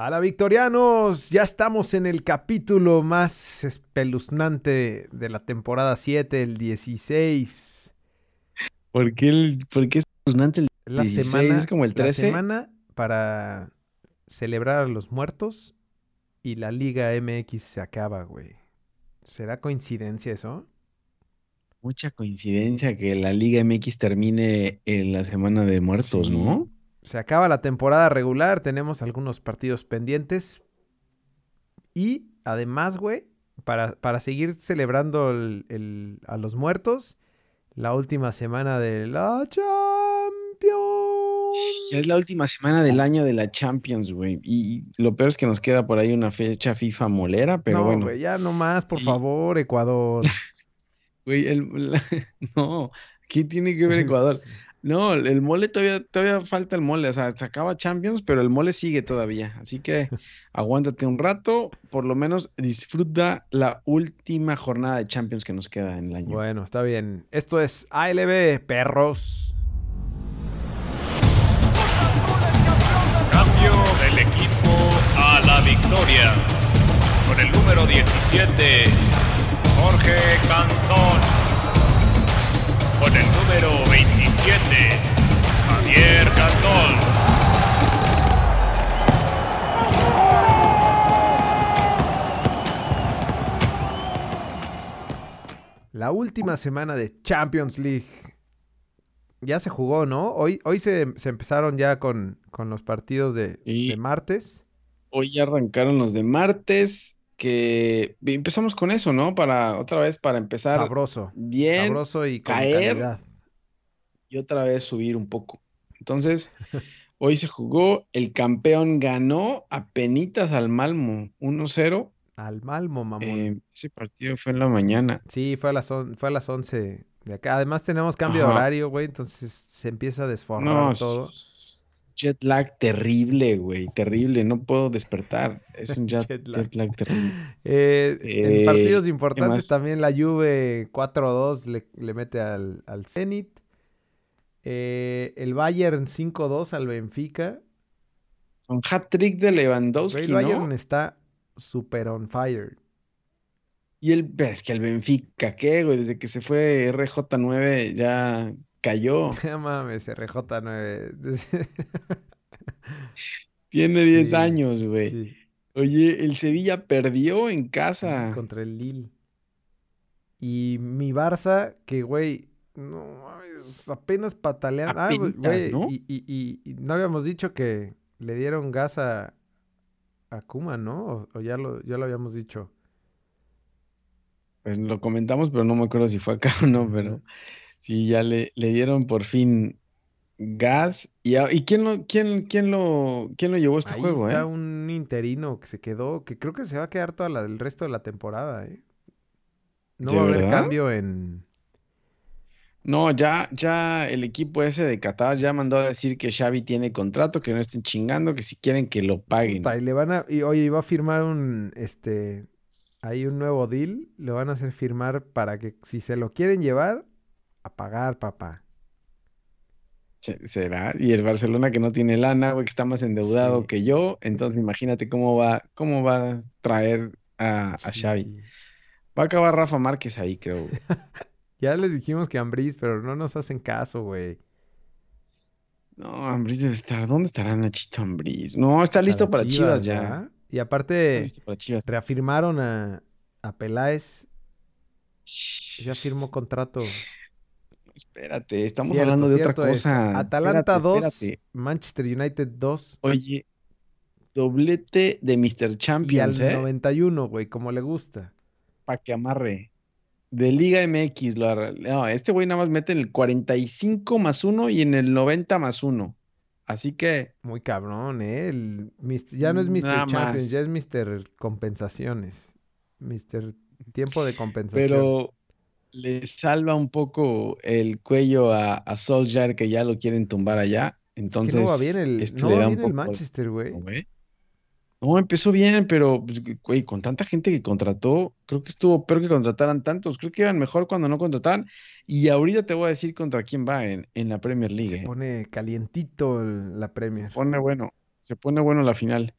A la Victorianos, ya estamos en el capítulo más espeluznante de la temporada 7, el 16. ¿Por qué, el, por qué es espeluznante el La 16? semana, ¿Es como el la 13? semana para celebrar a los muertos y la Liga MX se acaba, güey. ¿Será coincidencia eso? Mucha coincidencia que la Liga MX termine en la semana de muertos, Sí. ¿no? Se acaba la temporada regular, tenemos algunos partidos pendientes. Y además, güey, para, para seguir celebrando el- el- a los muertos, la última semana de la Champions. Ya es la última semana del año de la Champions, güey. Y lo peor es que nos queda por ahí una fecha FIFA molera, pero no, bueno. güey, ya no más, por Sí. favor, Ecuador. Güey, no, ¿qué tiene que ver Ecuador? No, el mole todavía, todavía falta el mole, o sea, se acaba Champions, pero el mole sigue todavía. Así que aguántate un rato, por lo menos disfruta la última jornada de Champions que nos queda en el año. Bueno, está bien. Esto es ALB, perros. Cambio del equipo a la victoria. Con el número 17, Jorge Cantón. Con el número 27, Javier Cantón. La última semana de Champions League. Ya se jugó, ¿no? Hoy, hoy se, se empezaron ya con, con los partidos de, Sí. de martes. Hoy ya arrancaron los de martes, que empezamos con eso, ¿no? Para otra vez, para empezar Sabroso. bien Sabroso y con caer. calidad. y otra vez subir un poco. Entonces, hoy se jugó, el campeón ganó a penitas al Malmo, 1-0. Al Malmo, mamón. Eh, ese partido fue en la mañana. Sí, fue a las, on- fue a las 11 de acá. Además tenemos cambio de horario, güey. Entonces se empieza a desforrar No, todo. Jet lag terrible, güey, terrible, no puedo despertar. Es un jet, Jet lag. jet lag terrible. Eh, en Eh, partidos ¿qué importantes también la Juve 4-2 le, le mete al, al Zenit. Eh, el Bayern 5-2 al Benfica. Un hat-trick de Lewandowski, el Bayern ¿no? está super on fire. Y el, es que el Benfica, ¿qué, güey? Desde que se fue RJ9 ya cayó. No mames, RJ9. Tiene 10 Sí, años, güey. Sí, Oye, el Sevilla perdió en casa. contra el Lille. Y mi Barça, que güey, no mames, apenas pataleando. Ah, güey, ¿no? y, y- y- y no habíamos dicho que le dieron gas a, a Koeman, ¿no? O, o ya lo, ya lo habíamos dicho. Pues lo comentamos, pero no me acuerdo si fue acá o no, pero. Sí, ya le, le dieron por fin gas. ¿Y, a- y quién lo, quién, quién lo, quién lo llevó a este Ahí juego, está eh? un interino que se quedó, que creo que se va a quedar todo el resto de la temporada, ¿eh? No ¿De va a haber cambio en... No, ya, ya el equipo ese de Qatar ya mandó a decir que Xavi tiene contrato, que no estén chingando, que si quieren que lo paguen. Puta, y le van a... Y oye, iba a firmar un, este... Hay un nuevo deal, le van a hacer firmar para que si se lo quieren llevar, a pagar, papá. Se- ¿Será? Y el Barcelona que no tiene lana, güey, que está más endeudado Sí. que yo, entonces imagínate cómo va, cómo va a traer a, a Sí, Xavi. sí. Va a acabar Rafa Márquez ahí, creo, güey. Ya les dijimos que Ambriz, pero no nos hacen caso, güey. No, Ambriz debe estar. ¿Dónde estará Nachito Ambriz? No, está listo Para para Chivas ya. ¿verdad? Y aparte, reafirmaron a, a Peláez. Ya firmó contrato. Espérate, estamos Cierto, hablando de otra es. cosa. Atalanta Espérate, 2, espérate. Manchester United 2 Oye, doblete de Mr. y al Champions, ¿eh? 91, güey, como le gusta. Para que amarre. De Liga MX. Lo no, este güey nada más mete en el 45 más 1 y en el 90 más 1. Así que, Muy cabrón, ¿eh? El ya no es Mr. Champions, más. ya es Mr. Compensaciones. Mr. Tiempo de compensación. pero le salva un poco el cuello a, a Solskjaer que ya lo quieren tumbar allá. Es que Entonces, no va bien el, este no va bien el Manchester, güey. güey. No, empezó bien, pero, pues, güey, con tanta gente que contrató, creo que estuvo peor que contrataran tantos. Creo que iban mejor cuando no contrataban. Y ahorita te voy a decir contra quién va en, en la Premier League. Se eh. pone calientito la Se Premier. pone bueno, se pone bueno la final.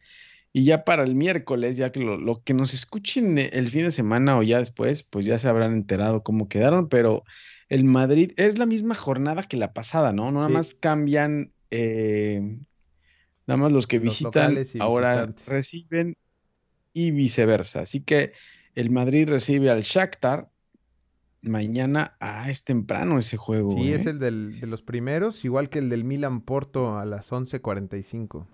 Y ya para el miércoles, ya que lo, lo que nos escuchen e- el fin de semana o ya después, pues ya se habrán enterado cómo quedaron, pero el Madrid es la misma jornada que la pasada, ¿no? Nada Sí. más cambian, eh, nada más los que Los visitan ahora reciben y viceversa. Así que el Madrid recibe al Shakhtar mañana. Ah, es temprano ese juego, Sí, es ¿eh? el del- de los primeros, igual que el del Milan Porto a las 11:45.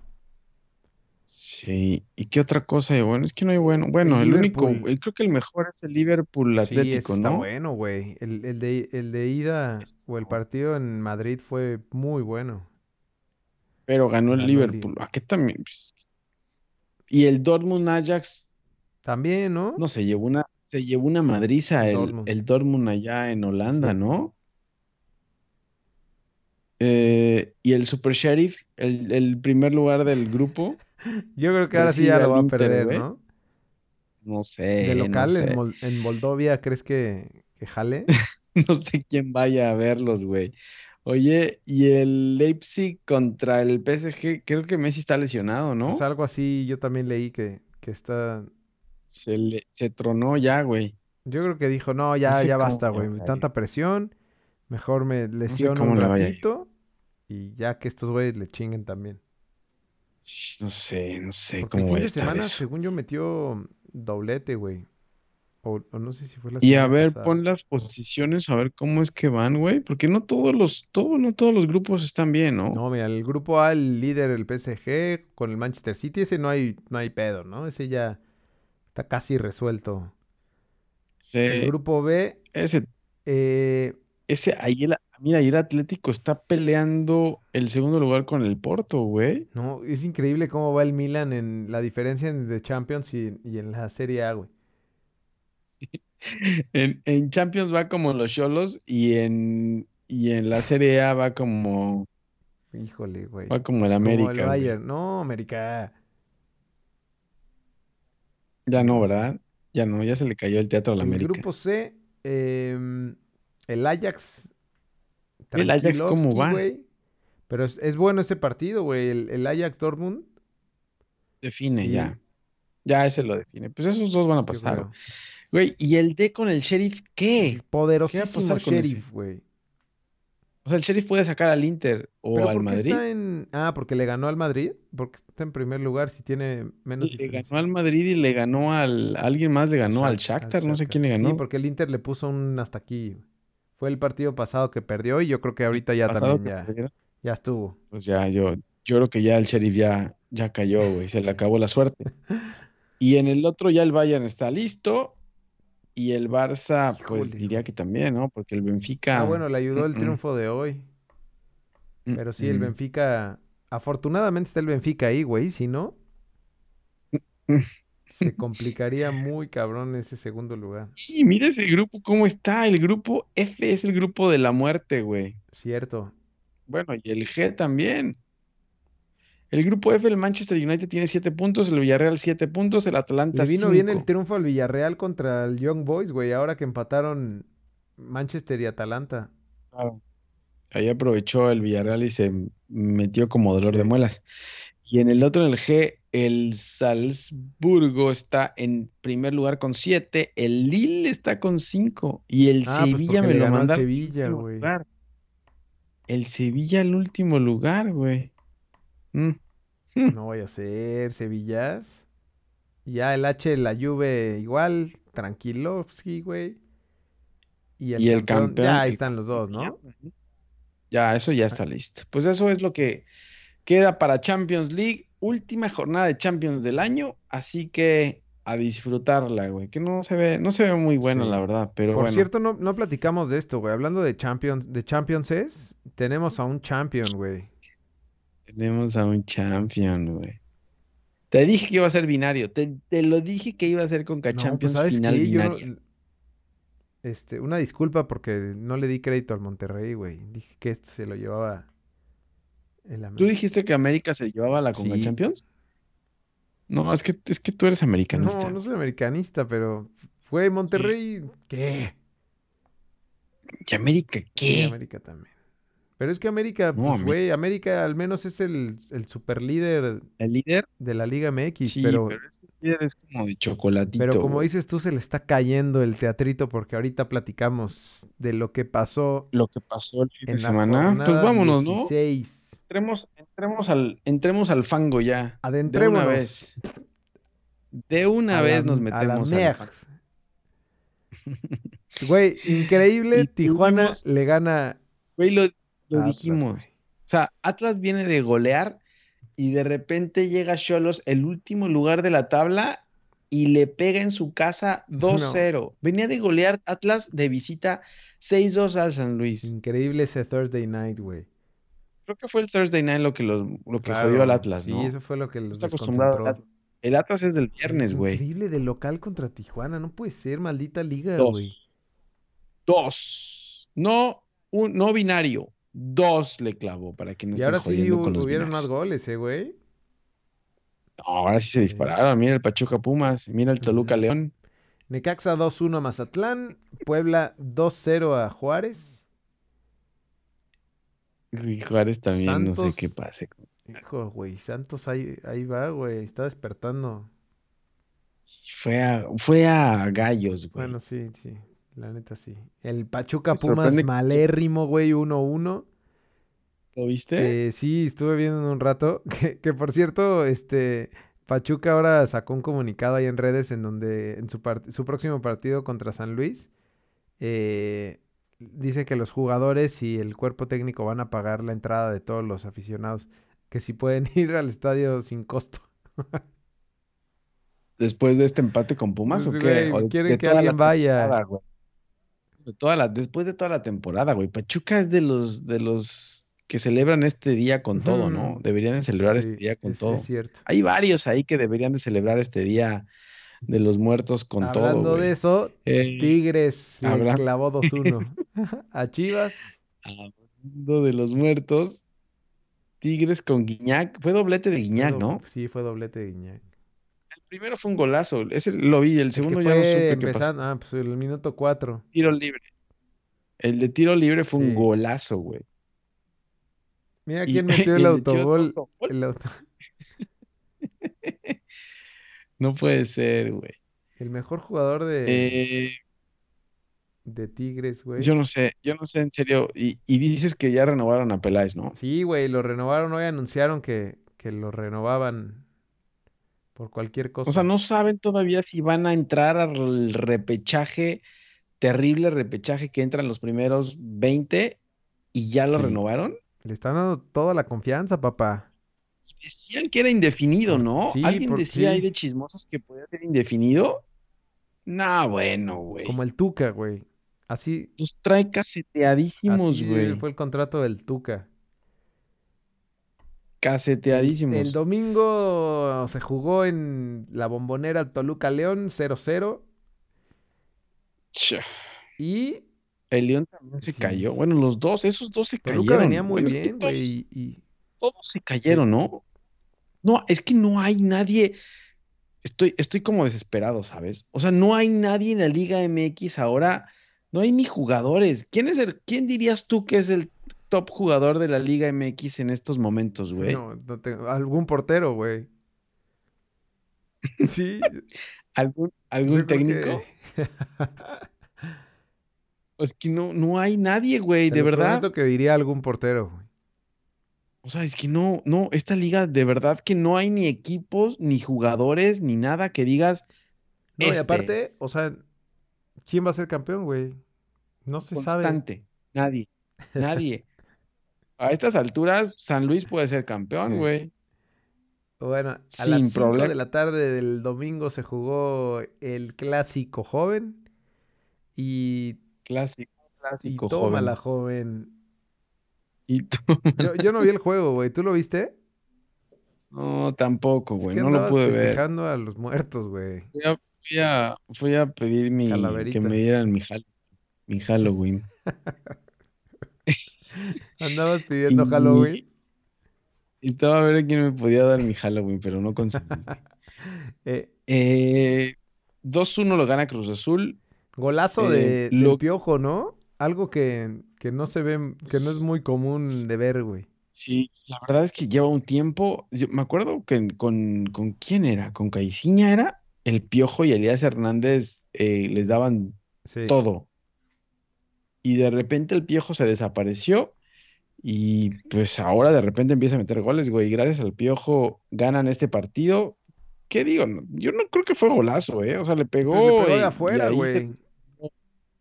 Sí, ¿y qué otra cosa hay bueno? Es que no hay bueno. Bueno, el único, el- creo que el mejor es el Liverpool Atlético, está ¿no? bueno, güey. El, el de, el de ida está o el partido en Madrid fue muy bueno. Pero ganó el Ganó Liverpool. ¿A qué también? Pues, y el Dortmund Ajax, También, ¿no? no, se llevó una, se llevó una madriza El el, Dortmund. el Dortmund allá en Holanda, Sí. ¿no? Eh, y el Super Sheriff, el, el primer lugar del grupo, Yo creo que ahora sí ya lo va a perder. ¿no? No De sé, no local en, sé. Mol- en Moldovia, ¿crees que, que jale? No sé quién vaya a verlos, güey. Oye, y el Leipzig contra el PSG, creo que Messi está lesionado, Pues ¿no? algo así, yo también leí que, que está. Se le, se tronó ya, güey. Yo creo que dijo, no, No ya, sé ya basta, güey. Tanta presión, mejor me No sé lesiono un ratito y ya que estos güeyes le chinguen también. No sé, no sé Porque el cómo fin de semana, eso. según yo, metió doblete, güey. O, o no sé si fue la Y a ver, pasada. pon las posiciones, a ver cómo es que van, güey, porque no todos los, todo, no todos los grupos están bien, ¿no? No, mira, el grupo A, el líder, el PSG, con el Manchester City, ese no hay, no hay pedo, ¿no? Ese ya está casi resuelto. El Eh, grupo B, ese, eh, ese, ahí el, mira, ahí el Atlético está peleando el segundo lugar con el Porto, güey. no, es increíble cómo va el Milan en la diferencia en The Champions y, y en la Serie A, güey. Sí. En, en Champions va como los Cholos y en, y en la Serie A va como, Híjole, güey. va como el Como el América, güey. No, América. Ya no. ¿verdad? Ya no, ya se le cayó el teatro a la El América. grupo C, em, el Ajax. ¿El Ajax cómo va? güey. Pero es, es bueno ese partido, güey. El, el Ajax Dortmund. Define Sí, ya. Ya ese lo define. Pues esos dos van a pasar. Güey, ¿y el D con el Sheriff qué? Poderosísimo pasar con? Sheriff, güey. O sea, el Sheriff puede sacar al Inter o Pero al ¿por qué Madrid. está en...? Ah, porque le ganó al Madrid. Porque está en primer lugar si tiene menos Le diferencia. ganó al Madrid y le ganó al. Alguien más le ganó al Shak- Shakhtar, no sé quién le Sí, ganó. porque el Inter le puso un hasta aquí. güey. Fue el partido pasado que perdió y yo creo que ahorita ya Pasado también ya, estuvo. Pues ya, yo, yo creo que ya el Sheriff ya, ya cayó, güey. Se le acabó la suerte. Y en el otro ya el Bayern está listo. Y el Barça, pues Híjole, diría que también, ¿no? Porque el Benfica. Ah, bueno, le ayudó el mm, mm, triunfo de hoy. mm, Pero sí, el. Benfica... Afortunadamente está el Benfica ahí, güey. Si no. Se complicaría muy cabrón ese segundo lugar. Y mira ese grupo, cómo está. El grupo F es el grupo de la muerte, güey. Cierto. Bueno, y el G también. El grupo F, el Manchester United tiene 7 puntos, el Villarreal 7 puntos, el Atalanta Le vino bien el 5. triunfo al Villarreal contra el Young Boys, güey. Ahora que empataron Manchester y Atalanta. Claro. Ahí aprovechó el Villarreal y se metió como dolor de Sí. muelas. Y en el otro, en el G, el Salzburgo está en primer lugar con 7, el Lille está con 5 y el Ah, pues Sevilla me lo al en Sevilla, güey. El Sevilla el último lugar, güey. Mm. Mm. No vaya a ser, Sevillas. Ya el H, la Juve igual, Tranquilovsky, güey. Y el Y el campeón, campeón, ya ahí están los dos, ¿no? Ya, eso ya está listo. Pues eso es lo que queda para Champions League, última jornada de Champions del año, así que a disfrutarla, güey, que no se ve, no se ve muy buena, Sí. la verdad, pero Por bueno. cierto, no, no platicamos de esto, güey. Hablando de Champions, de Championses, tenemos a un champion, güey. Tenemos a un champion, güey. Te dije que iba a ser binario, te, te lo dije que iba a ser con No, pues Champions ¿sabes final? Yo este, una disculpa porque no le di crédito al Monterrey, güey. Dije que este se lo llevaba ¿Tú América. dijiste que América se llevaba la Conca Sí. Champions? No, es que, es que tú eres americanista. No, no soy americanista, pero fue Monterrey, ¿qué? ¿Y América qué? América también. Pero es que América, No, pues, güey, América al menos es el, el super líder El líder, de la Liga MX, sí, pero, pero, ese líder es como de chocolatito. pero como dices tú, se le está cayendo el teatrito porque ahorita platicamos de lo que pasó Lo que pasó el fin en de la semana, pues jornada vámonos, ¿no? 16. Entremos, entremos al, entremos al fango ya. De una Adentrémonos. vez. De una A vez la- nos a la metemos al. Güey, increíble, Tijuana tuvimos- le gana Güey, lo, lo Atlas, dijimos. güey. O sea, Atlas viene de golear y de repente llega Cholos, el último lugar de la tabla, y le pega en su casa 2-0. Venía de golear Atlas de visita 6-2 al San Luis. Increíble ese Thursday night, güey. Creo que fue el Thursday night lo que, los, lo que Claro, jodió al Atlas, ¿no? Sí, eso fue lo que los Está acostumbrado al. El Atlas es del viernes, güey. Increíble de local contra Tijuana, no puede ser, maldita liga, Dos. güey. Dos. No, un, no binario. Dos le clavó para que no Y estén ahora sí jodiendo hu- con los hubieron más binarios. goles, eh, güey. No, ahora sí se dispararon. Mira el Pachuca Pumas, mira el Toluca. León. Necaxa 2-1 a Mazatlán, Puebla 2-0 a Juárez. Y Juárez también, no sé qué pase. Hijo, güey, Santos ahí, ahí va, güey, está despertando. Fue a, fue a gallos, güey. Bueno, sí, sí, la neta sí. El Pachuca Pumas malérrimo, güey, 1-1. ¿Lo viste? Eh, sí, estuve viendo en un rato. Que, que, por cierto, este Pachuca ahora sacó un comunicado ahí en redes en donde en su, su próximo partido contra San Luis eh, dice que los jugadores y el cuerpo técnico van a pagar la entrada de todos los aficionados, que si pueden ir al estadio sin costo. Después de este empate con Pumas, Pues, ¿o qué? güey, O de- quieren de que alguien vaya. temporada, güey. De toda la, después de toda la temporada, güey. Pachuca es de los, de los que celebran este día con todo, ¿no? Deberían de celebrar este día con es, todo. es cierto. Hay varios ahí que deberían de celebrar este día de los muertos con todo, Hablando de eso, Eh, Tigres le habla- clavó 2-1 a Chivas. hablando de los muertos, Tigres con Guiñac. Fue doblete de Fue Guiñac, ¿no? Sí, fue doblete de Guiñac. El primero fue un golazo. Ese lo vi. El Es que segundo ya no fue supe qué pasó. empezando, ah, pues el minuto 4. Tiro libre. El de tiro libre fue Sí. un golazo, güey. Mira quién metió el el fue autogol. El, auto- No puede ser, güey. el mejor jugador de, Eh, de Tigres, güey. yo no sé, yo no sé en serio. Y, y dices que ya renovaron a Peláez, ¿no? Sí, güey, lo renovaron hoy, anunciaron que, que lo renovaban por cualquier cosa. O sea, no saben todavía si van a entrar al repechaje, terrible repechaje que entran los primeros 20 y ya lo Sí. renovaron. Le están dando toda la confianza, papá. Decían que era indefinido, ¿no? Sí, ¿Alguien por- decía ahí de chismosos que podía ser indefinido? Nah, bueno, güey. Como el Tuca, güey. Así, Los trae caseteadísimos, así güey. fue el contrato del Tuca. Caseteadísimos. el domingo se jugó en la bombonera Toluca León 0-0 Cha. y El León también se Sí. cayó. Bueno, los dos, esos dos se Toluca cayeron. venía muy Bueno, bien, güey. y- y- todos se cayeron, ¿no? No, es que no hay nadie. Estoy, estoy como desesperado, ¿sabes? O sea, no hay nadie en la Liga MX ahora. No hay ni jugadores. ¿Quién es el, quién dirías tú que es el top jugador de la Liga MX en estos momentos, güey? No, no tengo- algún portero, güey. Sí, ¿Algún, algún técnico? que- Es que no, no hay nadie, güey, Te de lo verdad. que diría algún portero, güey. O sea, es que no, no, esta liga de verdad que no hay ni equipos, ni jugadores, ni nada que digas. No, y "Este aparte, es". o sea, ¿quién va a ser campeón, güey? No se sabe. Constante. Nadie. Nadie. A estas alturas, San Luis puede ser campeón, Sí. güey. Bueno, a Sin las 5 de la tarde del domingo se jugó el clásico joven y, Clásico, y clásico, toma la joven. Joven. Y tú, Yo, yo no vi el juego, güey. ¿Tú lo viste? no, tampoco, Es güey. que No lo pude ver. a los muertos, güey. Fui a, fui a, fui a pedir mi, que me dieran mi, mi Halloween. Andabas pidiendo Y- Halloween. Y estaba a ver quién me podía dar mi Halloween, pero no conseguí. Eh, Eh, 2-1 lo gana Cruz Azul. golazo Eh, de, del lo- Piojo, ¿no? Algo que, que no se ven, que no es muy común de ver, güey. Sí, la verdad es que lleva un tiempo. Yo me acuerdo que con, con quién era, con Caiciña era, el Piojo y Elías Hernández eh, les daban Sí. todo. Y de repente el Piojo se desapareció y pues ahora de repente empieza a meter goles, güey. Gracias al Piojo ganan este partido. ¿Qué digo? Yo no creo que fue golazo, ¿eh? O sea, le pegó, Pues le pegó de y- y afuera, güey. se,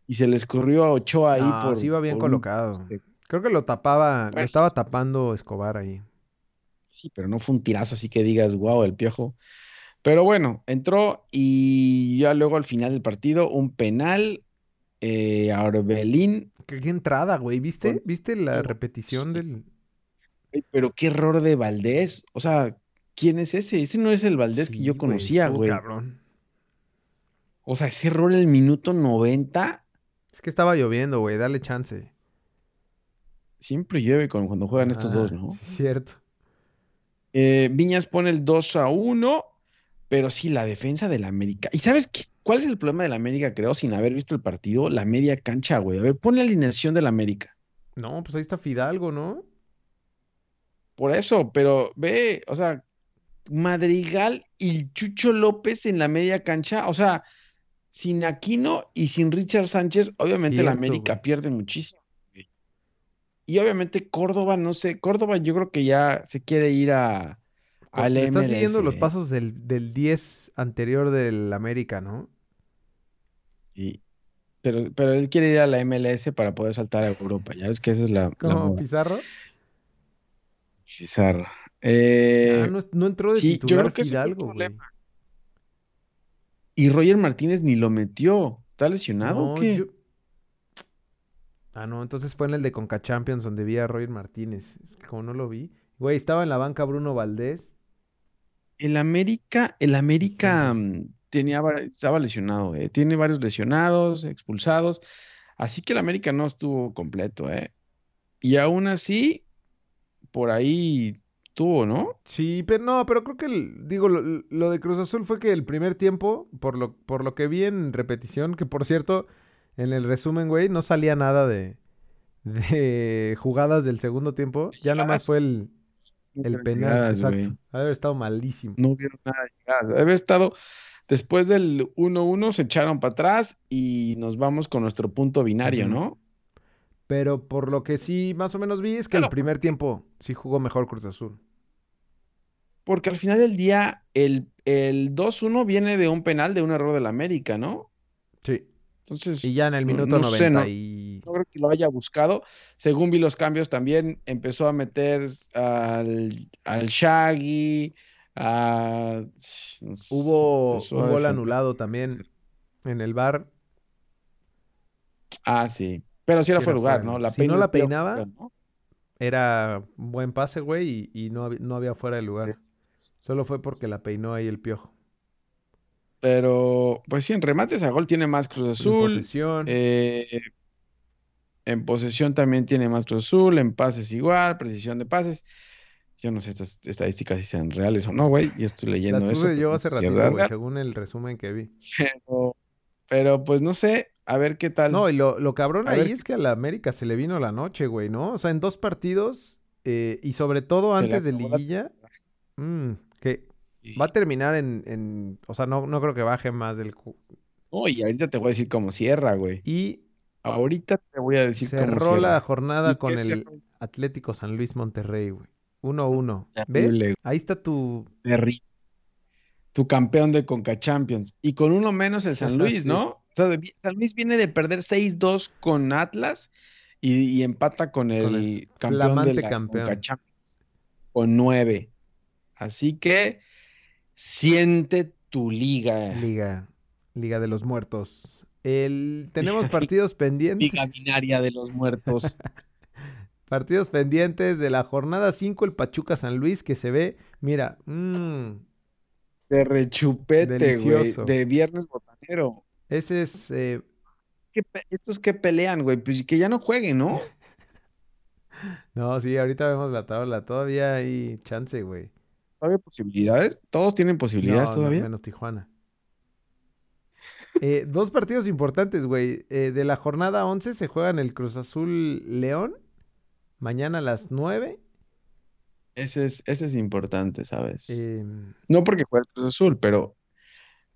y se le escurrió a Ochoa ahí No, por, sí iba bien un colocado. poste. Creo que lo tapaba, lo Pues- estaba tapando Escobar ahí. Sí, pero no fue un tirazo así que digas, wow, el Piojo. Pero bueno, entró y ya luego al final del partido, un penal eh, a Orbelín. Qué, qué entrada, güey. ¿Viste? ¿Viste la Sí. repetición del. Pero qué error de Valdés. O sea, ¿quién es ese? Ese no es el Valdés que yo conocía, güey. cabrón. O sea, ese error en el minuto 90 Es que estaba lloviendo, güey. Dale chance. siempre llueve con- cuando juegan estos dos, Ah, ¿no? cierto. Eh, Viñas pone el 2 a 1, pero sí, la defensa del América. ¿Y sabes qué? ¿Cuál es el problema del América, creo, sin haber visto el partido? La media cancha, güey. A ver, pon la alineación del América. No, pues ahí está Fidalgo, ¿no? Por eso, pero ve, o sea, Madrigal y Chucho López en la media cancha, o sea, sin Aquino y sin Richard Sánchez, obviamente la Cierto, América güey. pierde muchísimo. güey. Y obviamente Córdoba, no sé, Córdoba yo creo que ya se quiere ir a, al le está siguiendo MLS, los ¿eh? pasos del, del 10 anterior del América, ¿no? Sí. Pero, pero él quiere ir a la MLS para poder saltar a Europa. Ya ves que esa es la, la moda. Pizarro. Pizarro. Eh, Ah, no, no entró de sí, yo titular creo que Fidalgo, güey. problema. Y Roger Martínez ni lo metió. ¿Está lesionado o No, qué? yo- Ah, no, entonces fue en el de Conca Champions donde vi a Roger Martínez. Es que como no lo vi. Güey, estaba en la banca Bruno Valdés. El América, el América mm, tenía, estaba lesionado, eh, Tiene varios lesionados, expulsados. Así que el América no estuvo completo, ¿eh? Y aún así, por ahí tuvo, ¿no? Sí, pero no, pero creo que el- digo, lo, lo de Cruz Azul fue que el primer tiempo, por lo, por lo que vi en repetición, que por cierto, en el resumen, güey, no salía nada de, de jugadas del segundo tiempo. Ya nada más fue el, el penal, llegadas, exacto. haber estado malísimo. No hubieron nada de llegadas. Haber estado, después del 1-1 se echaron para atrás y nos vamos con nuestro punto binario. ¿no? Pero por lo que sí más o menos vi es que el primer tiempo sí jugó mejor Cruz Azul. Porque al final del día, el, el 2-1 viene de un penal, de un error del América, ¿no? Sí. Entonces, Y ya en el no- minuto no sé, 90 no- y... no creo que lo haya buscado. Según vi los cambios, también empezó a meter al, al Shaggy, a... no sé, Hubo un gol anulado también en el bar. Ah, sí. Pero sí era Sí fuera era lugar, fuera ¿no? La Si no la peinaba, creo, ¿no? Era un buen pase, güey, y, y no, no había fuera de lugar. Sí, Solo fue porque la peinó ahí el piojo. Pero, pues sí, en remates a gol tiene más Cruz En Azul. posesión. eh, en posesión también tiene más Cruz Azul. En pases igual, precisión de pases. Yo no sé estas estadísticas si sean reales o no, güey. Yo estoy Las leyendo eso. puse yo hace ratito, güey, según el resumen que vi. Pero, pero, pues no sé, a ver qué tal. No, y lo, lo cabrón A ahí ver es que a la América se le vino la noche, güey, ¿no? O sea, en dos partidos, eh, y sobre todo Se antes de la liguilla, mm, que Y- va a terminar en, en- o sea, no, no creo que baje más del... No, y ahorita te voy a decir cómo cierra, güey. Y Ahorita te voy a decir cómo cerró la jornada ¿Y con el cerró? Atlético San Luis Monterrey, güey. 1-1. Terrible, ¿Ves? güey. Ahí está tu... Tu campeón de Conca Champions. Y con uno menos el San Luis. ¿no? O sea, de- San Luis viene de perder 6-2 con Atlas y, y empata con el, Con el campeón de la campeón. Conca Champions con 9. Así que siente tu liga. Liga, Liga de los Muertos. El, tenemos partidos pendientes. Liga binaria de los muertos. Partidos pendientes de la jornada 5, el Pachuca San Luis, que se ve, mira, mm, De rechupete, güey. De viernes botanero. ese es, eh, ¿Qué pe- estos que pelean, güey, pues que ya no jueguen, ¿no? no, sí, ahorita vemos la tabla, todavía hay chance, güey. ¿Todavía posibilidades? ¿Todos tienen posibilidades No, no, todavía? menos Tijuana. Eh, dos partidos importantes, güey. Eh, de la jornada 11 se juegan el Cruz Azul León. Mañana a las 9. Ese es, ese es importante, ¿sabes? Em, No porque juega el Cruz Azul, pero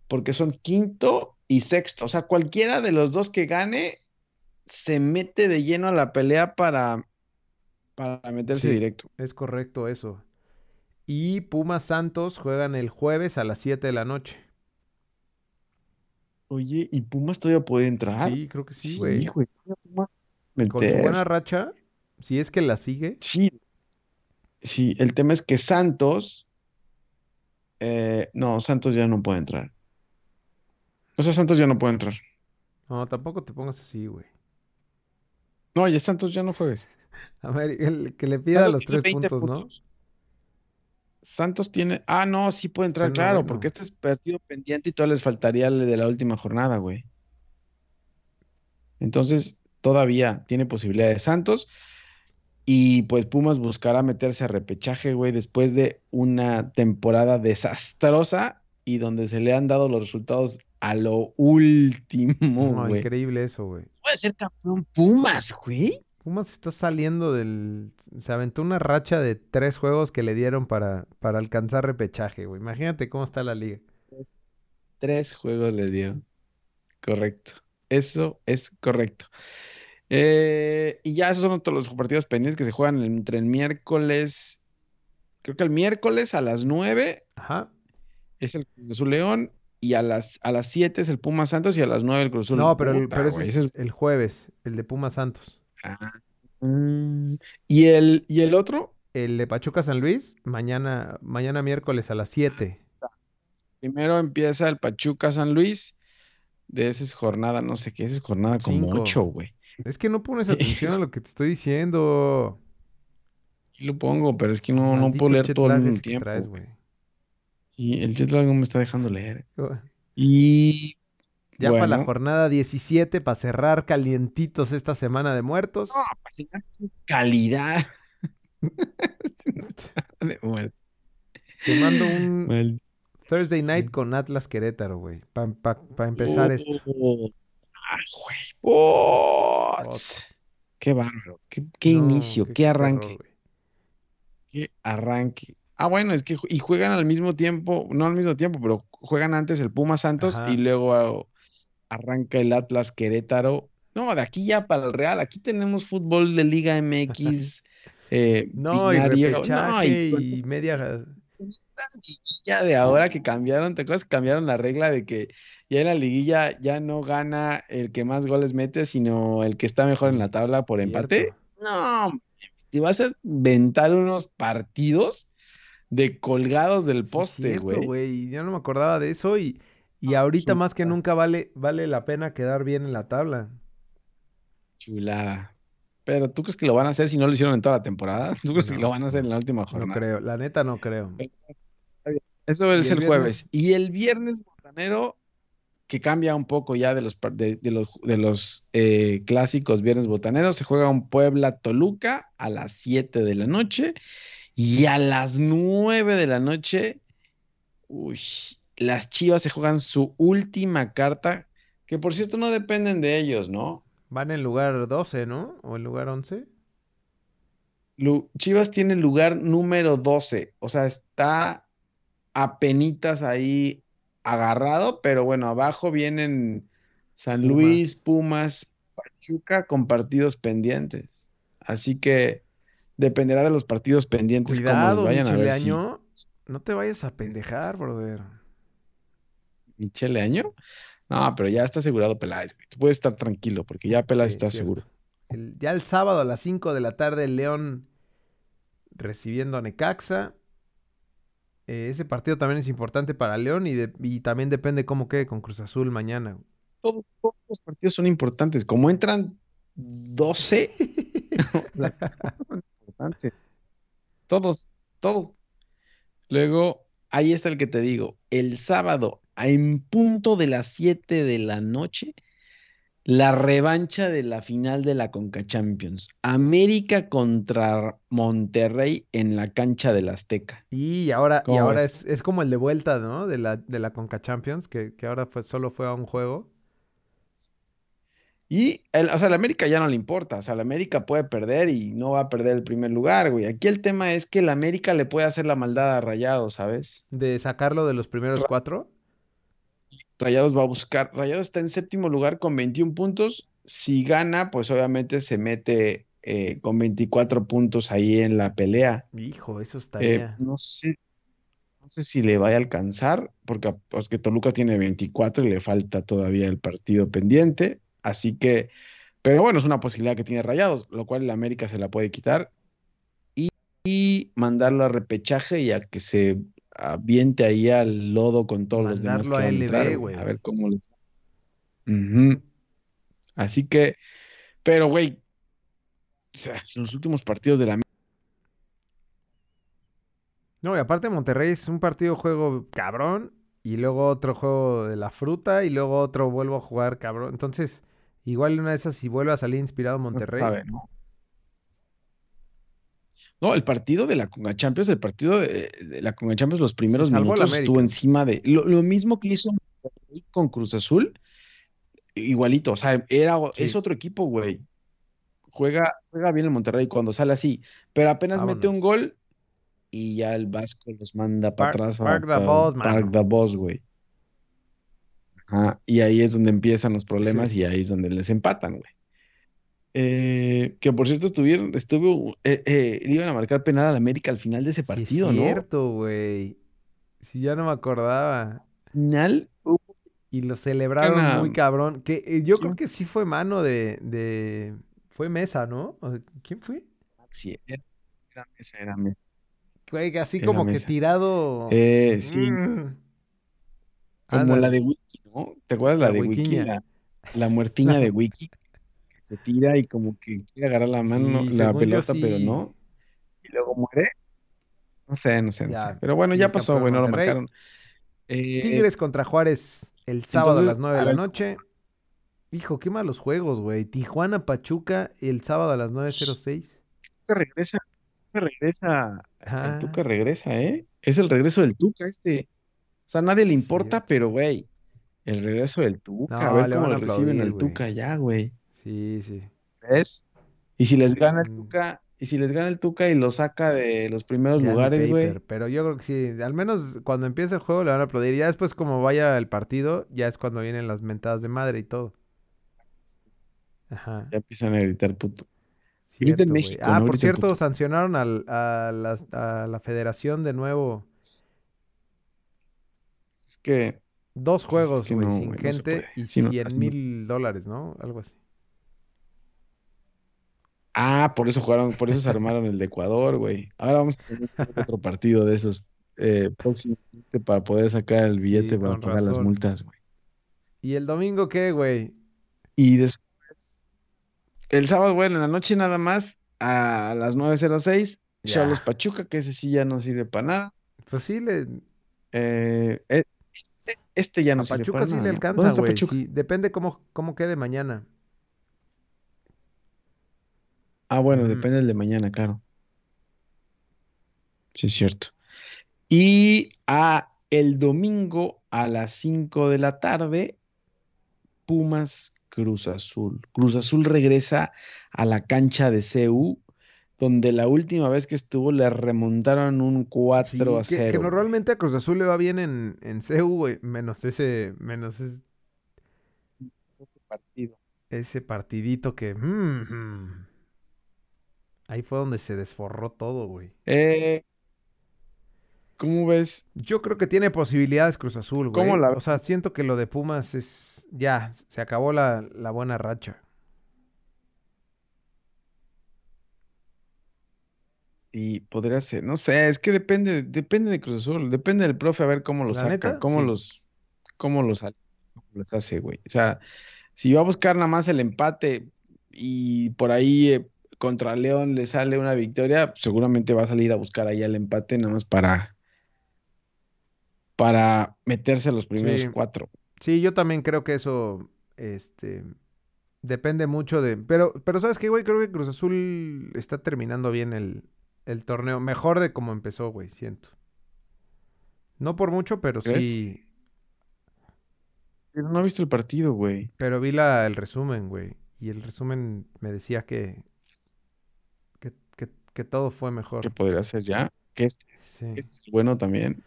porque son quinto y sexto. O sea, cualquiera de los dos que gane se mete de lleno a la pelea para, para meterse Sí. directo. es correcto eso. Y Pumas Santos juegan el jueves a las 7 de la noche. Oye, ¿y Pumas todavía puede entrar? Sí, creo que sí, Sí, güey. güey. todavía Pumas Con su meter. buena racha, si es que la sigue. Sí, sí, el tema es que Santos, eh, no, Santos ya no puede entrar. O sea, Santos ya no puede entrar. No, tampoco te pongas así, güey. No, ya Santos ya no juegues. A ver, el que le pida Santos los tres 20 puntos, ¿no? Santos tiene, ah, no, sí puede entrar, en claro, porque este es partido pendiente y todavía les faltaría el de la última jornada, güey. Entonces, todavía tiene posibilidades Santos. Y pues Pumas buscará meterse a repechaje, güey, después de una temporada desastrosa y donde se le han dado los resultados a lo último, No, güey. increíble eso, güey. Puede ser campeón Pumas, güey. Pumas está saliendo del... Se aventó una racha de tres juegos que le dieron para, para alcanzar repechaje, güey. Imagínate cómo está la liga. Tres, tres juegos le dio. Correcto. Eso es correcto. Eh, y ya esos son todos los partidos pendientes que se juegan entre el miércoles. Creo que el miércoles a las 9 Ajá. es el Cruz Azul León y a las, a las 7 es el Pumas Santos y a las 9 el Cruz Azul. No, pero, el, pero ese es ese es- el jueves, el de Pumas Santos. Ah, mm. ¿Y el, y el otro? El de Pachuca San Luis, mañana, mañana miércoles a las 7. Está. Primero empieza el Pachuca San Luis. De esa es jornada, no sé qué, esa es jornada como Cinco. 8, güey. Es que no pones atención a lo que te estoy diciendo. Sí lo pongo, pero es que no, no puedo leer todo que tiempo. traes. Sí, el jet lag no me está dejando leer. Oh, Y Ya para la jornada 17, para cerrar calientitos esta semana de muertos. no, para con calidad. De muerte. Te mando un Mal- Thursday night con Atlas Querétaro, güey. Para empezar esto. Oh, Ay, güey. Pots. Qué bárbaro. Qué, qué No, inicio, qué, arranque. Qué arranque. Ah, bueno, es que y juegan al mismo tiempo, no al mismo tiempo, pero juegan antes el Puma Santos Ajá. y luego arranca el Atlas Querétaro. No, de aquí ya para el Real, aquí tenemos fútbol de Liga MX, eh, No, y binario. No, y con y media. esta liguilla de ahora que cambiaron, ¿te acuerdas que cambiaron la regla de que ya en la liguilla ya no gana el que más goles mete, sino el que está mejor en la tabla por empate? cierto. No, te vas a inventar unos partidos de colgados del poste, güey. güey. Yo no me acordaba de eso y, y ahorita más que nunca vale, vale la pena quedar bien en la tabla. Chulada. Pero ¿tú crees que lo van a hacer si no lo hicieron en toda la temporada? ¿Tú crees que No, lo van a hacer no. en la última No jornada? creo, la neta no creo. Eso es el el jueves. Y el viernes botanero, que cambia un poco ya de los, de, de los, de los eh, clásicos viernes botaneros, se juega un Puebla-Toluca a las 7 de la noche. Y a las 9 de la noche, uy, las Chivas se juegan su última carta, que por cierto no dependen de ellos, ¿no? Van en lugar 12, ¿no? O en lugar 11. Lu- Chivas tiene el lugar número 12, o sea, está apenitas ahí agarrado, pero bueno, abajo vienen San Pumas. Luis, Pumas, Pachuca con partidos pendientes. Así que dependerá de los partidos pendientes Cuidado, vayan a ver si. No te vayas a pendejar, brother. Michele Año. No, pero ya está asegurado Peláez, güey. Tú puedes estar tranquilo porque ya Peláez Sí, está seguro. El- ya el sábado a las 5 de la tarde, León recibiendo a Necaxa. Eh, ese partido también es importante para León y, de- y también depende cómo quede con Cruz Azul mañana. Todos, todos los partidos son importantes. Como entran 12, o sea, todos son importantes. Todos, todos. Luego, ahí está el que te digo. El sábado, en punto de las 7 de la noche, La revancha de la final de la Conca Champions. América contra Monterrey en la cancha del Azteca. Y ahora, y ¿Cómo ahora es, es como el de vuelta, ¿no? De la, de la Conca Champions, que, que ahora fue, solo fue a un juego. Y, el, o sea, el América ya no le importa. O sea, el América puede perder y no va a perder el primer lugar, güey. Aquí el tema es que el América le puede hacer la maldad a Rayados, ¿sabes? De sacarlo de los primeros cuatro. Rayados va a buscar. Rayados está en séptimo lugar con 21 puntos. Si gana, pues obviamente se mete eh, con 24 puntos ahí en la pelea. Hijo, eso Eh, estaría. no sé, no sé si le vaya a alcanzar, porque pues, que Toluca tiene 24 y le falta todavía el partido pendiente. Así que, pero bueno, es una posibilidad que tiene Rayados, lo cual el América se la puede quitar y, y mandarlo a repechaje y a que se aviente ahí al lodo con todos los demás que a LB, entrar, a ver cómo les va. Ujú. Así que, pero güey, o sea, los últimos partidos de la No, y aparte Monterrey es un partido juego cabrón. Y luego otro juego de la fruta. Y luego otro vuelvo a jugar cabrón. Entonces, igual una de esas, si vuelve a salir inspirado no Monterrey. sabe, ¿no? No, el partido de la Conga Champions, el partido de, de la Conga Champions, los primeros minutos estuvo encima de. Lo, lo mismo que hizo Monterrey con Cruz Azul, igualito. O sea, era, es otro equipo, güey. Juega, juega bien el Monterrey cuando sale así. Pero apenas mete un gol y ya el Vasco los manda para atrás. park pa- the pa- bus, park the bus, güey. Ajá, Y ahí es donde empiezan los problemas y ahí es donde les empatan, güey. Eh, que por cierto estuvieron, estuvo, eh, eh, iban a marcar penal al América al final de ese Sí, partido, es ¿no? cierto, güey. Sí, ya no me acordaba. Final, hubo- Y lo celebraron muy cabrón. Que yo creo que sí fue mano de, de... Fue Mesa, ¿no? ¿O ¿Quién fue? sí, era, era Mesa, era Mesa. Güey, así Era como que tirado. Eh, sí, Mm. como la de Wiki, ¿no? ¿Te acuerdas la La de Wiki? La, la muertiña de Wiki, se tira y como que quiere agarrar la mano, Sí, la pelota, pero no. Y luego muere. No sé, no sé, no Ya, sé. Pero bueno, ya pasó, güey, no lo marcaron. Eh, Tigres contra Juárez el sábado a las 9 de a la ver, noche. Hijo, qué malos juegos, güey. Tijuana Pachuca el sábado a las 9.06. Tuca regresa, Tuca regresa, el Ah, Tuca regresa, ¿eh? Es el regreso del Tuca este. O sea, a nadie le importa, pero güey, el regreso del Tuca, a No, ver le cómo a le reciben al. Tuca ya, güey. Sí, sí. ¿Ves? Y si les gana el Mm. Tuca, y si les gana el Tuca y lo saca de los primeros lugares, güey. pero yo creo que sí. Al menos cuando empiece el juego le van a aplaudir. Ya después, como vaya el partido, ya es cuando vienen las mentadas de madre y todo. Ajá. Ya empiezan a gritar puto. En. México, Ah, no por cierto, puto. sancionaron al- a, las- a la federación de nuevo. Es que, Dos Pues es juegos, que güey, no, sin gente y Así no- 100 así no se- mil dólares, ¿no? Algo así. Ah, por eso jugaron, por eso se armaron el de Ecuador, güey. Ahora vamos a tener otro partido de esos eh, próximamente para poder sacar el Sí, billete para pagar las multas, güey. ¿Y el domingo qué, güey? Y después, el sábado, bueno, en la noche nada más, a las 9.06, Ya. Cholos Pachuca, que ese sí ya no sirve para nada. Pues sí, le, Eh, eh, este, este ya no a sirve Pachuca para sí nada, le ¿no? ¿Dónde alcanza, güey. Sí, depende cómo, cómo quede mañana. Ah, bueno, depende del de mañana, claro. Sí, es cierto. Y a el domingo a las 5 de la tarde, Pumas Cruz Azul. Cruz Azul regresa a la cancha de CU, donde la última vez que estuvo le remontaron un 4 Sí, a que, que 0. güey. normalmente a Cruz Azul le va bien en, en CU, güey, menos ese, menos es- Ese partido. ese partidito que... mm, mm. Ahí fue donde se desforró todo, güey. Eh, ¿cómo ves? Yo creo que tiene posibilidades Cruz Azul, ¿Cómo güey. la O ves? sea, siento que lo de Pumas es... Ya, se acabó la, la buena racha. Y podría ser, no sé, es que depende, depende de Cruz Azul, depende del profe a ver cómo lo La saca, neta, cómo sí. los, cómo los, cómo hace, güey. O sea, si va a buscar nada más el empate y por ahí eh, contra León le sale una victoria, seguramente va a salir a buscar ahí el empate nada más para, para meterse a los primeros Sí. cuatro. Sí, yo también creo que eso, este, Depende mucho de. Pero, pero ¿sabes qué, güey? Creo que Cruz Azul está terminando bien el, el torneo. Mejor de como empezó, güey, siento. No por mucho, pero ¿Crees? sí. Pero no he visto el partido, güey. Pero vi la, el resumen, güey. Y el resumen me decía que, que, que, que todo fue ¿Qué mejor. podría ser ya? Que este, Sí. que este es bueno también. Sí.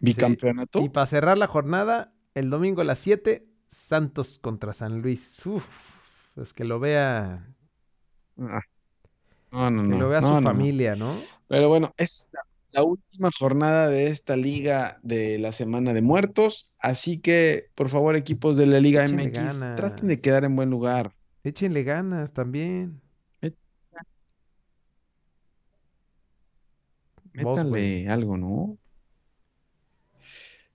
Bicampeonato. Y para cerrar la jornada, el domingo a las 7, Santos contra San Luis. Uf, pues que lo vea, Ah. No, no, que no. lo vea no, su no, familia, ¿no? Pero bueno, es la, la última jornada de esta liga de la Semana de Muertos. Así que, por favor, equipos de la Liga Échenle MX, traten de quedar en buen lugar. Échenle ganas también. Métanle algo, ¿no?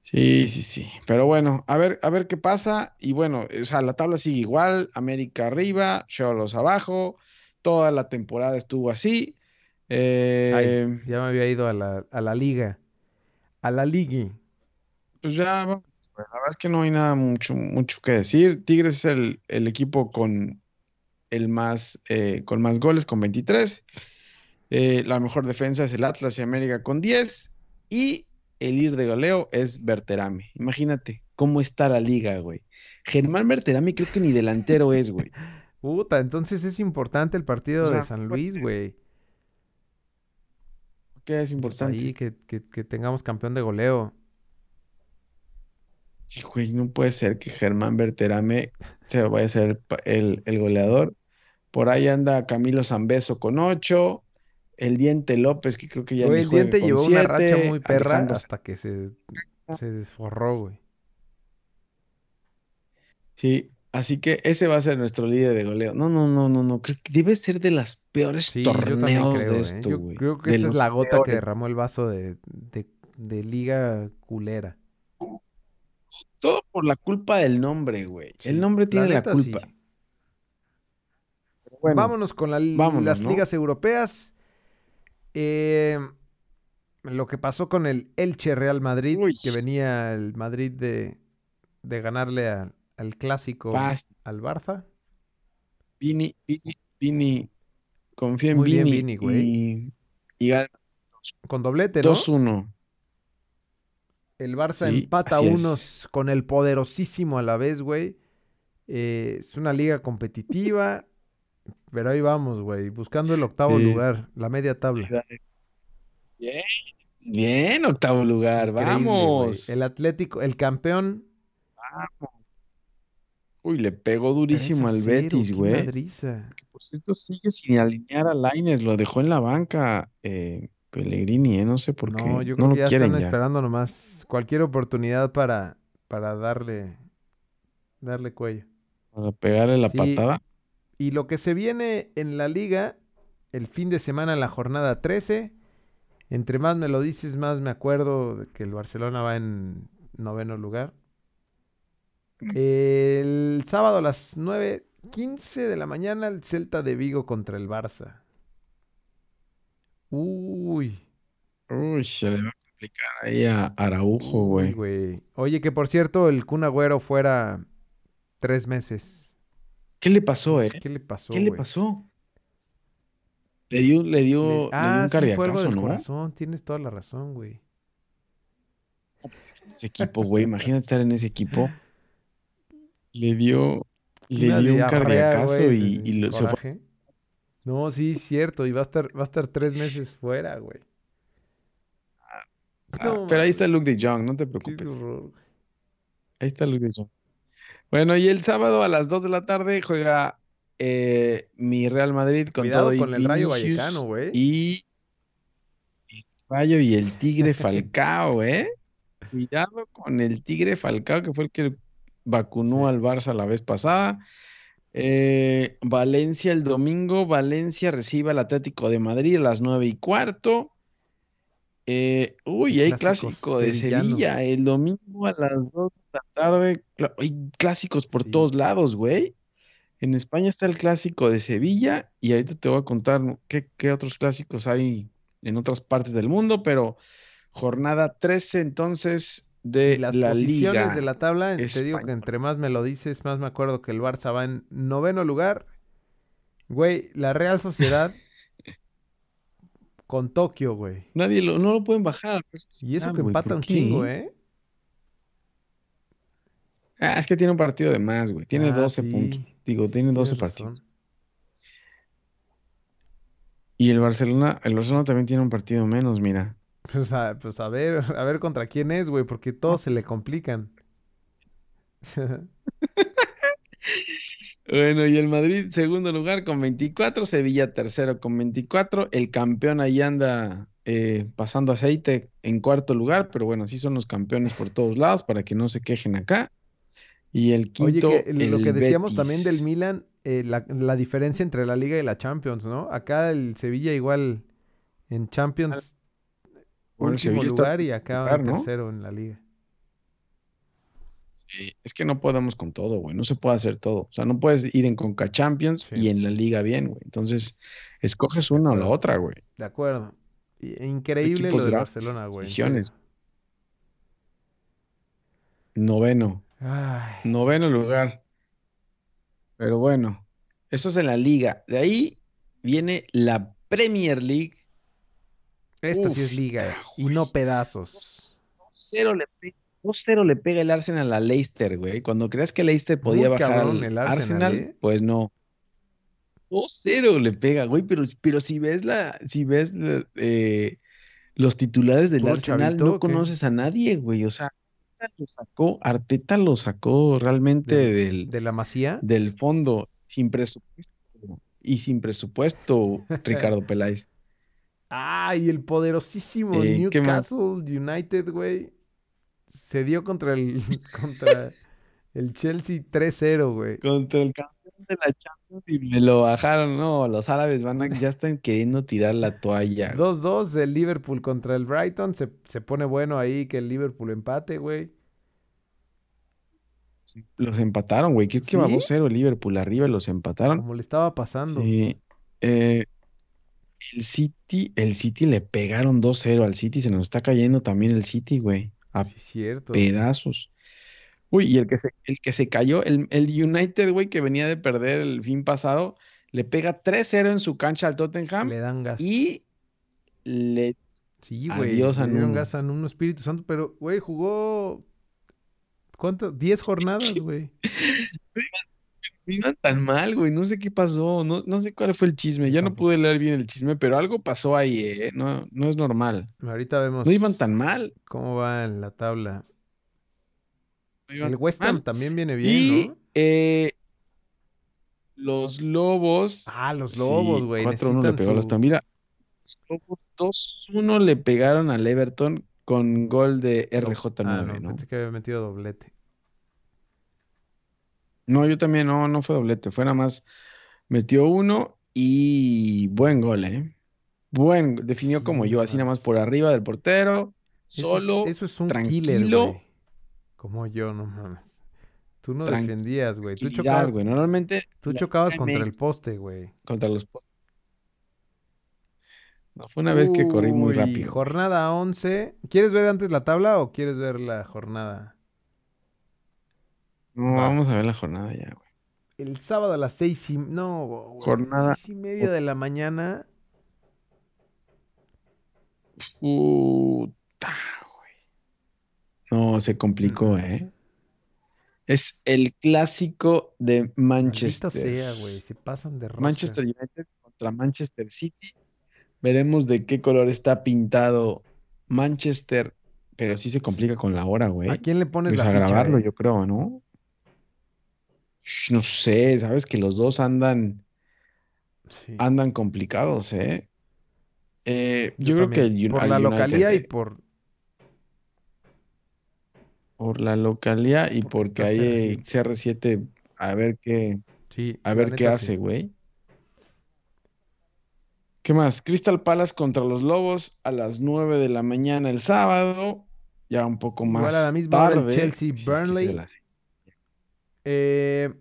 Sí, sí, sí. Pero bueno, a ver, a ver qué pasa. Y bueno, o sea, la tabla sigue igual. América arriba, Cholos abajo. Toda la temporada estuvo así. Ay, Eh, ya me había ido a la, a la liga. A la liga. pues ya, la verdad es que no hay nada mucho, mucho que decir. Tigres es el, el equipo con el más, eh, con más goles, con 23. Eh, la mejor defensa es el Atlas y América con 10. Y el ir de goleo es Berterame. Imagínate cómo está la liga, güey. Germán Berterame creo que ni delantero es, güey. Puta, entonces es importante el partido O sea, de San Luis, güey. ¿Qué es Pues importante? ahí que, que, que tengamos campeón de goleo. Sí, güey, no puede ser que Germán Berterame se vaya a ser el- el goleador. Por ahí anda Camilo Zambeso con 8. El Diente López, que creo que ya Güey, ni el diente con llevó una racha 7. muy perra Alejandro hasta que se, se desforró, güey. Sí, así que ese va a ser nuestro líder de goleo. No, no, no, no, no. Creo que debe ser de las peores Sí, torneos creo, de ¿eh? esto, Yo güey. creo que De esta es la gota que derramó el vaso de, de, de liga culera. Todo por la culpa del nombre, güey. Sí, El nombre tiene la neta, culpa. sí. Bueno, Vámonos con la- vámonos, las ¿no? ligas europeas. Eh, lo que pasó con el Elche Real Madrid, Uy. que venía el Madrid de, de ganarle a- al clásico al Barça. Vini, Vini, Vini. Confía en Muy bien, Vini. Vini, güey. Y, y gana Con doblete, ¿no? 2-1. El Barça Sí, empata es. unos con el poderosísimo a la vez, güey. Eh, es una liga competitiva, pero ahí vamos, güey, buscando el octavo Sí, lugar, sí, la media tabla. Bien, bien, octavo lugar. Increíble. Vamos. El Atlético, el campeón. Vamos. Uy, le pegó durísimo 3 a al 0, Betis, güey. por cierto sigue sin alinear a Lainez, lo dejó en la banca eh, Pellegrini, eh, no sé por qué. No, yo No creo lo que ya quieren están ya. esperando nomás cualquier oportunidad para, para darle, darle cuello. Para pegarle la Sí. patada. Y lo que se viene en la liga, el fin de semana, la jornada 13, entre más me lo dices, más me acuerdo de que el Barcelona va en noveno lugar. El sábado a las 9.15 de la mañana, el Celta de Vigo contra el Barça. Uy, Uy, se le va a complicar ahí a Araujo, güey. Oye, que por cierto, el Kun Agüero fuera tres meses. ¿Qué le pasó, eh? ¿Qué le pasó, ¿Qué le güey? pasó? Le dio, le dio, Le- le dio Ah, un sí, cardiacazo, del ¿no? corazón. Tienes toda la razón, güey. Ese equipo, güey, imagínate estar en ese equipo. Le dio, le Una dio un cardiacazo güey, y, y lo- se fue. No, sí, cierto. Y va a estar, va a estar tres meses fuera, güey. Ah, No pero ahí está Luke de Jong, no te preocupes. Ahí está Luke de Jong. Bueno, y el sábado a las 2 de la tarde juega eh, mi Real Madrid con Cuidado todo y con el Rayo Vallecano, güey. y el Rayo y el Tigre Falcao, ¿eh? Cuidado con el Tigre Falcao, que fue el que vacunó al Barça la vez pasada. Eh, Valencia el domingo. Valencia recibe al Atlético de Madrid a las 9 y cuarto. Eh, uy, hay Clásico clásico de. Sevilla el domingo a las 2 de la tarde. Hay clásicos por Sí. todos lados, güey. En España está el clásico de Sevilla y ahorita te voy a contar qué, qué otros clásicos hay en otras partes del mundo, pero jornada 13 entonces de Y las la posiciones liga. de la tabla, te digo que entre más me lo dices, más me acuerdo que el Barça va en noveno lugar. Güey, la Real Sociedad con Tokio, güey. Nadie lo, no lo pueden bajar. pues, Y eso ah, que empata ¿por un chingo, ¿eh? Ah, es que tiene un partido de más, güey. Tiene Ah, 12 sí, puntos. Digo, tiene 12 tienes partidos. razón. Y el Barcelona, el Barcelona también tiene un partido menos, mira. Pues a, pues a ver, a ver contra quién es, güey, porque todos se le complican. Bueno, y el Madrid, segundo lugar con 24, Sevilla tercero con 24, el campeón ahí anda eh, pasando aceite en cuarto lugar, pero bueno, así son los campeones por todos lados para que no se quejen acá. Y el Oye, quinto, que lo el que decíamos también del. Milan, eh, la, la diferencia entre la Liga y la Champions, ¿no? Acá el Sevilla igual en Champions Bueno, último Sevilla lugar y acá lugar, en ¿no? tercero en la Liga. Sí, es que no podemos con todo, güey, no se puede hacer todo. O sea, no puedes ir en Conca Champions Sí. y en la liga bien, güey. Entonces, escoges una o la otra, güey. De acuerdo. E increíble lo Equipos grandes, Barcelona, güey. Noveno. Ay, Noveno lugar. Pero bueno, eso es en la liga. De ahí viene la Premier League. esta sí es liga, eh, y no pedazos. 2-0 le, 2-0 le pega el Arsenal a Leicester, güey. Cuando creas que Leicester podía Muy bajar cabrón al el Arsenal, Arsenal, ¿eh? pues no. 2-0 le pega, güey. Pero, pero si ves la, si ves eh, los titulares del ¿Puro Arsenal, chavito no conoces a nadie, güey. O sea, Arteta lo sacó, Arteta lo sacó realmente ¿De, del, de la Masía? del fondo, sin presupuesto. Y sin presupuesto, Ricardo Peláez. Ay, el poderosísimo Eh. Newcastle United, güey. Se dio contra el, contra el Chelsea 3-0, güey. Contra el campeón de la Champions y me lo bajaron. No, los árabes van a, ya están queriendo tirar la toalla. 2-2 el Liverpool contra el Brighton. Se, se pone bueno ahí que el Liverpool empate, güey. Los empataron, güey. Creo que va ¿Sí? 2-0 el Liverpool arriba y los empataron. Como le estaba pasando. Sí. Eh, el City, el City le pegaron 2-0 al City. Se nos está cayendo también el City, güey. A Sí, cierto. pedazos. Uy, y el que se, el que se cayó, el, el United, güey, que venía de perder el fin pasado, le pega 3-0 en su cancha al Tottenham Le dan gas. y le Sí, güey. Adiós Le a dieron Nuno. gas a Nuno Espíritu Santo, pero, güey, jugó. ¿Cuánto? 10 jornadas, güey. No iban tan mal, güey. No sé qué pasó. No, no sé cuál fue el chisme. Ya no pude leer bien el chisme, pero algo pasó ahí, ¿eh? No, no es normal. Ahorita vemos No iban tan mal. cómo va en la tabla. no El West Ham mal. también viene bien, Y ¿no? eh, los Lobos. Ah, los Lobos, sí, güey. 4-1 le pegó a los su- Villa. Los Lobos 2-1 le pegaron al Everton con gol de do- RJ9, Ah, no, ¿no? pensé que había metido doblete. No, yo también, no, no fue doblete, fue nada más, metió uno y buen gol, ¿eh? Buen, definió como yo, así nada más por arriba del portero, Eso es- solo, Eso es un tranquilo. Como yo, no mames. Tú no defendías, güey. Tú chocabas, güey. Normalmente tú chocabas contra el poste, güey. contra los postes. No, fue una vez que corrí muy Uy, rápido. jornada 11. ¿Quieres ver antes la tabla o quieres ver la jornada? No, Va. vamos a ver la jornada ya, güey. El sábado a las seis y... No, güey, Jornada seis y media de la mañana. Puta, güey. No, se complicó. ¿eh? Es el clásico de Maldita Manchester. sea, güey. Se pasan de rosca. Manchester United contra Manchester City. Veremos de qué color está pintado Manchester, pero sí se complica con la hora, ¿A güey. quién le pones Pues la a ficha, grabarlo, eh? yo creo, ¿no? No sé, sabes que los dos andan, Sí. andan complicados, ¿eh? Eh, Yo yo creo que el, Por la United, localía y eh, por... por la localía y Porque hay CR7. CR7, a ver qué, Sí, a ver qué hace, sí. güey. ¿Qué más? Crystal Palace contra los Lobos a las 9 de la mañana el sábado. Ya un poco Igual más a la misma hora el tarde. Chelsea es que sí, Burnley. a las seis. Eh,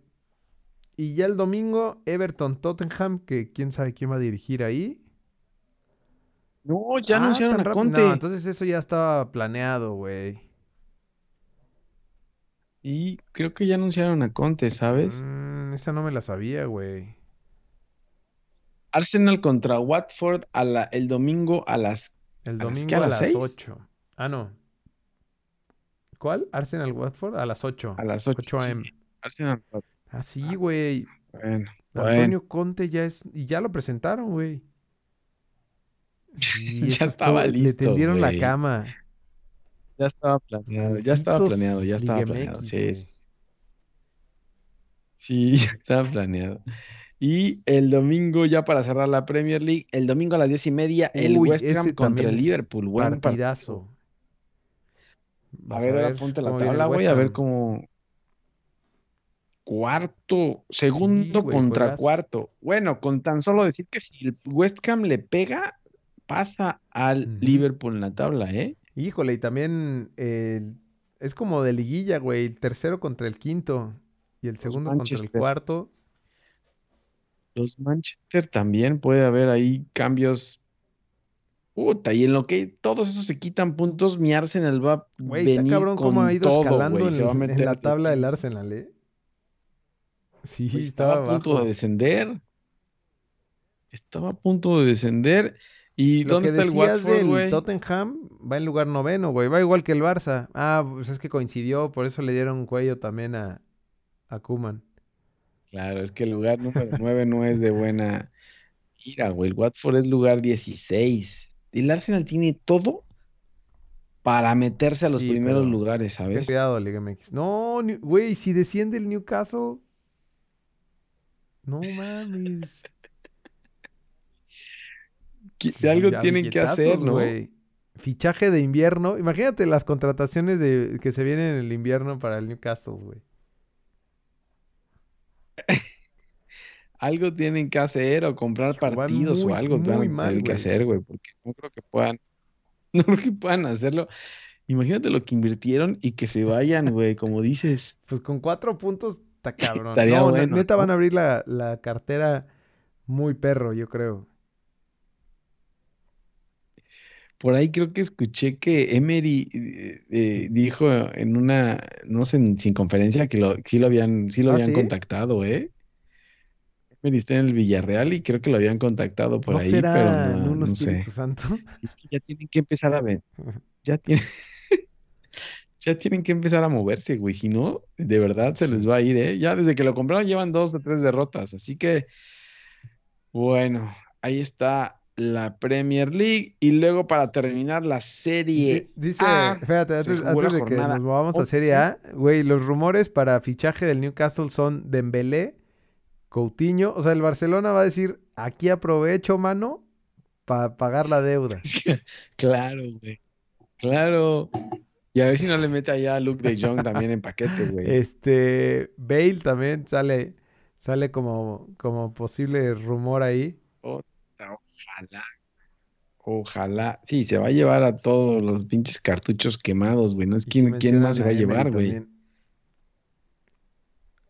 y ya el domingo, Everton Tottenham, que quién sabe quién va a dirigir ahí. No, ya Ah, anunciaron a. Conte. No, entonces eso ya estaba planeado, güey. Y creo que ya anunciaron a Conte, ¿sabes? Mm, esa no me la sabía, güey. Arsenal contra Watford a la, el domingo a las... El ¿A las domingo? ¿A a las las seis? 8. Ah, no. ¿Cuál? Arsenal Watford a las 8. A las 8. 8 am. Arsenal. Ah, sí, güey. Bueno. Antonio Conte ya es. Y ya lo presentaron, güey. Sí, Ya estaba Le listo, tendieron la cama. Ya estaba planeado, ya estaba planeado, ya estaba Liga planeado. Sí, sí, ya estaba planeado. Y el domingo, ya para cerrar la Premier League, el domingo a las diez y media, el West Ham contra el Liverpool. Buen partido. Partidazo. A ver, ahora ponte la tabla, güey, a ver cómo. Cuarto, segundo güey, contra cuarto. Bueno, con tan solo decir que si el West Ham le pega, pasa al. Liverpool en la tabla, ¿eh? Híjole, y también eh, es como de liguilla, güey. El tercero contra el quinto. Y el segundo contra el cuarto. Los Manchester también puede haber ahí cambios. Puta, y en lo que todos esos se quitan puntos, mi Arsenal va a Güey, está venir cabrón cómo con ha ido todo, escalando en, en la tabla del. Arsenal, ¿eh? Sí, estaba estaba a punto abajo. de descender. Estaba a punto de descender. ¿Y Lo dónde que está el Watford, güey? Tottenham va en lugar noveno, güey. Va igual que el Barça. Ah, pues es que coincidió, por eso le dieron cuello también a, a Koeman. Claro, es que el lugar número 9 no es de buena ira, güey. El Watford es lugar 16. El Arsenal tiene todo para meterse a los Sí, primeros lugares, Ten ¿sabes? cuidado, Liga MX. No, güey, si desciende el Newcastle. No mames. Sí, Algo tienen que hacer, ¿no? Fichaje de invierno. Imagínate las contrataciones de, que se vienen en el invierno para el Newcastle, güey. Algo tienen que hacer o comprar Hijo, partidos o algo muy mal, tener que hacer, güey, porque no creo que puedan, no creo que puedan hacerlo. Imagínate lo que invirtieron y que se vayan, güey, como dices. Pues con cuatro puntos está cabrón. Estaría No, bueno, neta ¿no? van a abrir la, la cartera muy perro, yo creo. Por ahí creo que escuché que Emery eh, eh, dijo en una, no sé, sin conferencia que lo, sí lo habían, sí lo ¿Ah, habían sí? contactado, ¿eh? Emery está en el Villarreal y creo que lo habían contactado por ¿No ahí, será pero no, sé. Santo? Es que ya tienen que empezar a ver, ya tienen, ya tienen que empezar a moverse, güey. Si no, de verdad se les va a ir, ¿eh? Ya desde que lo compraron llevan dos o tres derrotas. Así que, bueno, ahí está la Premier League. Y luego para terminar la Serie Di- Dice, A, espérate, antes, antes de que nos movamos a 11. Serie A, güey, los rumores para fichaje del Newcastle son Dembélé, Coutinho, o sea, el Barcelona va a decir, aquí aprovecho, mano, para pagar la deuda. Es que, claro, güey. Claro. Y a ver si no le mete allá a Luke de Jong también en paquete, güey. Este, Bale también sale, sale como, como posible rumor ahí. Ojalá. Ojalá. Sí, se va a llevar a todos los pinches cartuchos quemados, güey. No es quién, quién más se va a llevar, güey.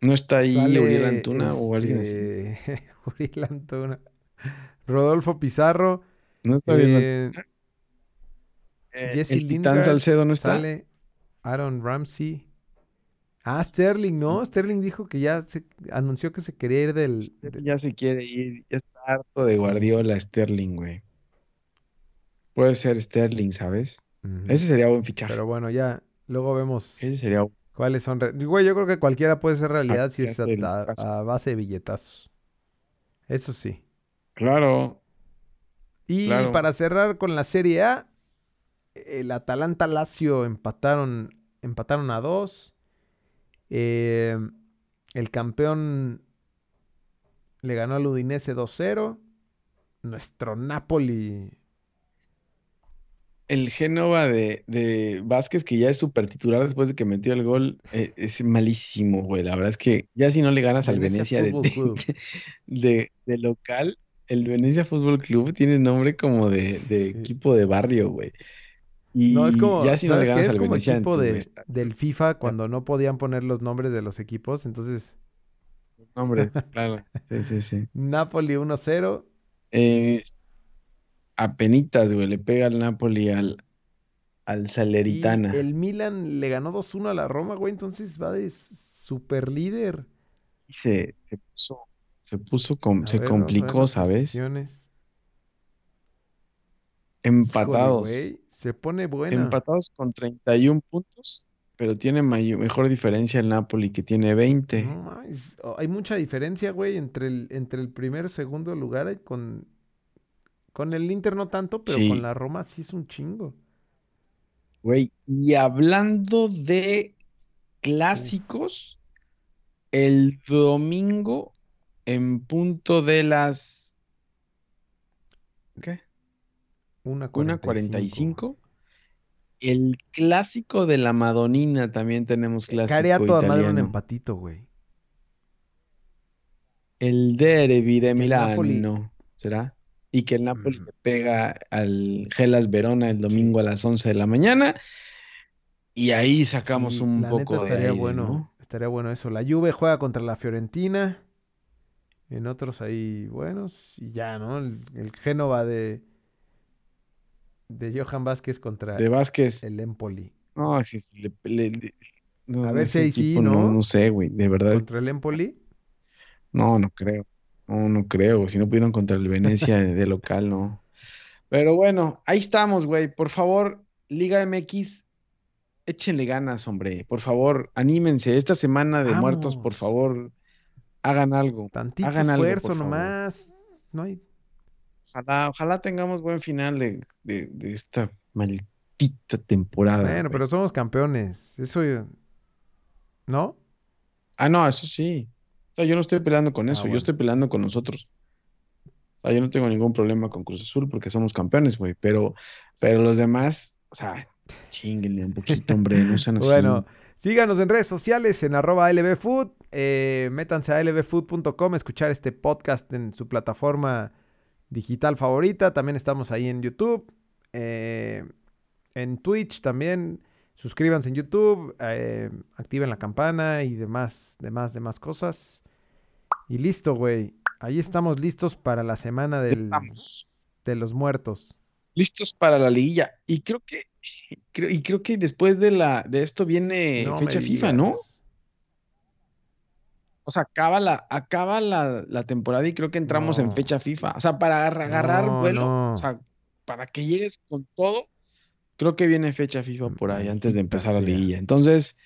No está ahí Sale, Uriel Antuna o alguien así. este, Uriel Antuna. Rodolfo Pizarro. No está bien. Eh, Jesse el Titán Salcedo no está. Sale Aaron Ramsey. Ah, Sterling, ¿no? Sterling dijo que ya se anunció que se quería ir del. Ya se quiere ir. Ya está harto de Guardiola, Sterling, güey. Puede ser Sterling, ¿sabes? Ese sería buen fichaje. Pero bueno, ya luego vemos Ese sería cuáles son. re- Güey, yo creo que cualquiera puede ser realidad si es el a, base de billetazos. Eso sí. Claro. Y Claro. para cerrar con la Serie A, el Atalanta Lazio empataron, empataron a dos. Eh, el campeón le ganó al Udinese 2-0. Nuestro Napoli. El Génova de, de Vázquez, que ya es súper titular después de que metió el gol, eh, es malísimo, güey. La verdad es que ya si no le ganas al Venecia Venecia de, de, de local, el Venecia Fútbol Club tiene nombre como de, de Sí. equipo de barrio, güey. Y No, es como, ya si no le ¿sabes qué? ganas Es al como Venecia en equipo tu de, del FIFA cuando no podían poner los nombres de los equipos. Entonces, nombres, claro. Sí, sí, sí. Napoli 1-0. Eh, apenitas, güey, le pega al Napoli al, al Salernitana. Y el Milan le ganó 2-1 a la Roma, güey, entonces va de super líder. Se, se puso, se puso, se complicó, ¿sabes? Empatados. Se pone bueno. Empatados con 31 puntos, pero tiene mejor diferencia el Napoli, que tiene 20. Oh, hay mucha diferencia, güey, entre el, entre el primer y segundo lugar con, con el Inter no tanto, pero con la Roma sí es un chingo. Güey, y hablando de clásicos, el domingo en punto de las... ¿Qué? Una 1.45. El clásico de la Madonina también tenemos clásico Carea toda madre un empatito, güey. El derby de Milano, ¿será? Y que el Napoli pega al Gelas Verona el domingo a las 11 de la mañana. Y ahí sacamos un poco estaría de bueno, estaría bueno eso. La Juve juega contra la Fiorentina. En otros ahí buenos. Y ya, ¿no? El, Génova de, de Johan Vázquez contra de Vázquez. el Empoli. No, sí, sí a ver si ahí sí, ¿no? ¿no? sé, güey, de verdad. ¿Contra el Empoli? No, no creo. No, no creo. Si no pudieron contra el Venecia de, local, no. Pero bueno, ahí estamos, güey. Por favor, Liga MX, échenle ganas, hombre. Por favor, anímense. Esta semana de muertos, por favor, hagan algo. Tantito hagan esfuerzo nomás. No hay... Ojalá, ojalá tengamos buen final de, de, esta maldita temporada. Bueno, pero somos campeones. Eso. ¿No? Ah, no, eso sí. O sea, yo no estoy peleando con ah, eso, yo estoy peleando con nosotros. O sea, yo no tengo ningún problema con Cruz Azul porque somos campeones, güey. Pero, pero los demás, o sea, chinguenle un poquito, hombre, no sean así. Bueno, síganos en redes sociales en arroba lbfood. Eh, métanse a lbfood.com, escuchar este podcast en su plataforma digital favorita. También estamos ahí en YouTube, eh, en Twitch también. Suscríbanse en YouTube, eh, activen la campana y demás, demás, demás cosas. Y listo, güey. Ahí estamos listos para la semana del, de los muertos. Listos para la liguilla. Y creo que, y creo que después de la, de esto viene fecha FIFA, ¿no? O sea, acaba la, acaba la, temporada y creo que entramos en fecha FIFA. O sea, para agarrar vuelo, o sea, para que llegues con todo, creo que viene fecha FIFA por ahí antes de empezar la liguilla. Entonces,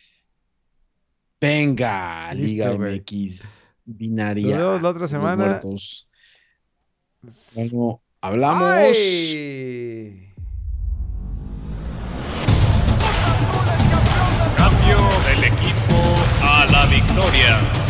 venga, Liga MX binaria. La otra semana. Bueno, hablamos. Cambio del equipo a la victoria